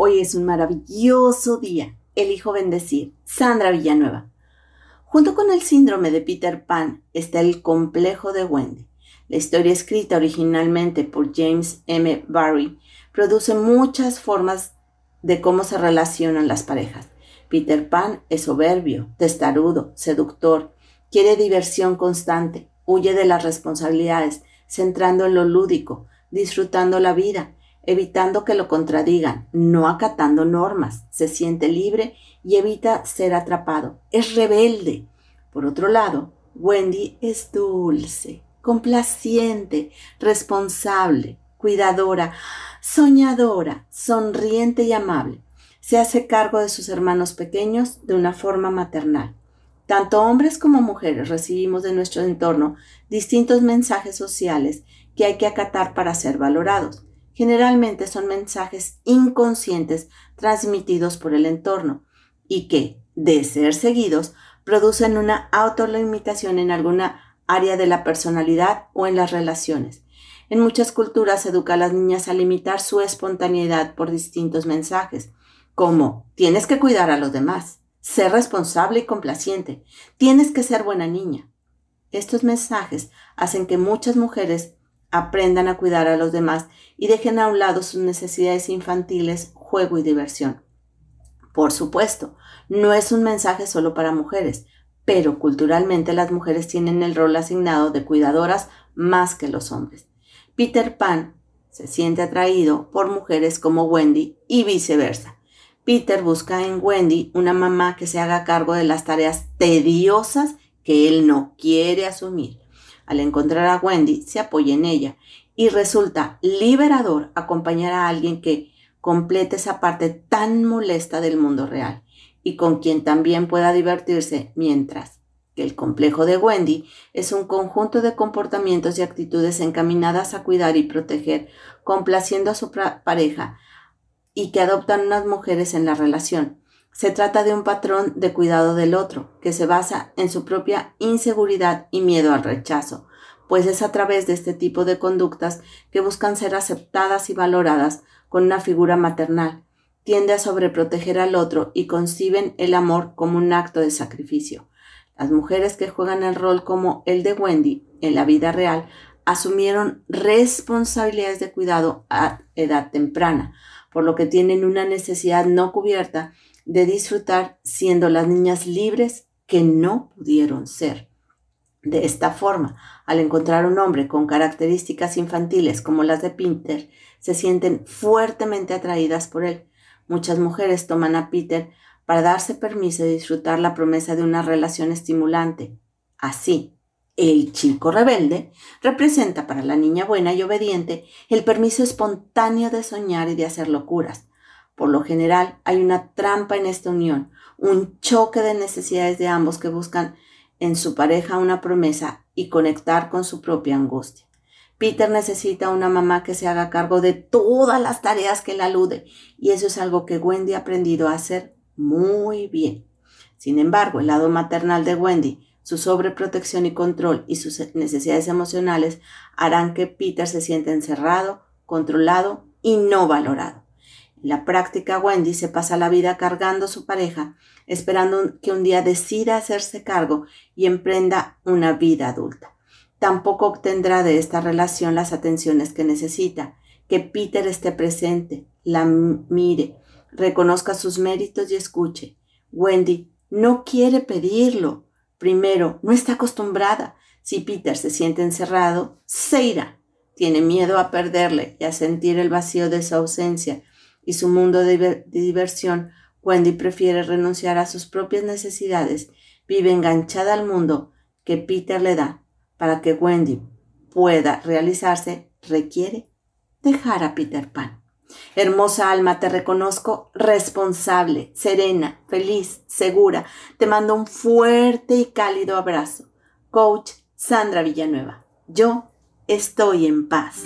Hoy es un maravilloso día. Elijo bendecir. Sandra Villanueva. Junto con el síndrome de Peter Pan está el complejo de Wendy. La historia escrita originalmente por James M. Barry produce muchas formas de cómo se relacionan las parejas. Peter Pan es soberbio, testarudo, seductor, quiere diversión constante, huye de las responsabilidades, centrando en lo lúdico, disfrutando la vida, evitando que lo contradigan, no acatando normas, se siente libre y evita ser atrapado. Es rebelde. Por otro lado, Wendy es dulce, complaciente, responsable, cuidadora, soñadora, sonriente y amable. Se hace cargo de sus hermanos pequeños de una forma maternal. Tanto hombres como mujeres recibimos de nuestro entorno distintos mensajes sociales que hay que acatar para ser valorados. Generalmente son mensajes inconscientes transmitidos por el entorno y que, de ser seguidos, producen una autolimitación en alguna área de la personalidad o en las relaciones. En muchas culturas se educa a las niñas a limitar su espontaneidad por distintos mensajes, como tienes que cuidar a los demás, ser responsable y complaciente, tienes que ser buena niña. Estos mensajes hacen que muchas mujeres aprendan a cuidar a los demás y dejen a un lado sus necesidades infantiles, juego y diversión. Por supuesto, no es un mensaje solo para mujeres, pero culturalmente las mujeres tienen el rol asignado de cuidadoras más que los hombres. Peter Pan se siente atraído por mujeres como Wendy y viceversa. Peter busca en Wendy una mamá que se haga cargo de las tareas tediosas que él no quiere asumir. Al encontrar a Wendy, se apoya en ella y resulta liberador acompañar a alguien que complete esa parte tan molesta del mundo real y con quien también pueda divertirse mientras que el complejo de Wendy es un conjunto de comportamientos y actitudes encaminadas a cuidar y proteger, complaciendo a su pareja y que adoptan unas mujeres en la relación. Se trata de un patrón de cuidado del otro, que se basa en su propia inseguridad y miedo al rechazo, pues es a través de este tipo de conductas que buscan ser aceptadas y valoradas con una figura maternal. Tiende a sobreproteger al otro y conciben el amor como un acto de sacrificio. Las mujeres que juegan el rol como el de Wendy en la vida real asumieron responsabilidades de cuidado a edad temprana, por lo que tienen una necesidad no cubierta de disfrutar siendo las niñas libres que no pudieron ser. De esta forma, al encontrar un hombre con características infantiles como las de Peter, se sienten fuertemente atraídas por él. Muchas mujeres toman a Peter para darse permiso de disfrutar la promesa de una relación estimulante. Así, el chico rebelde representa para la niña buena y obediente el permiso espontáneo de soñar y de hacer locuras. Por lo general hay una trampa en esta unión, un choque de necesidades de ambos que buscan en su pareja una promesa y conectar con su propia angustia. Peter necesita una mamá que se haga cargo de todas las tareas que le alude y eso es algo que Wendy ha aprendido a hacer muy bien. Sin embargo, el lado maternal de Wendy, su sobreprotección y control y sus necesidades emocionales harán que Peter se sienta encerrado, controlado y no valorado. La práctica, Wendy se pasa la vida cargando a su pareja, esperando que un día decida hacerse cargo y emprenda una vida adulta. Tampoco obtendrá de esta relación las atenciones que necesita, que Peter esté presente, la mire, reconozca sus méritos y escuche. Wendy no quiere pedirlo. Primero, no está acostumbrada. Si Peter se siente encerrado, se irá. Tiene miedo a perderle y a sentir el vacío de su ausencia y su mundo de, diversión, Wendy prefiere renunciar a sus propias necesidades, vive enganchada al mundo que Peter le da. Para que Wendy pueda realizarse, requiere dejar a Peter Pan. Hermosa alma, te reconozco responsable, serena, feliz, segura. Te mando un fuerte y cálido abrazo. Coach Sandra Villanueva. Yo estoy en paz.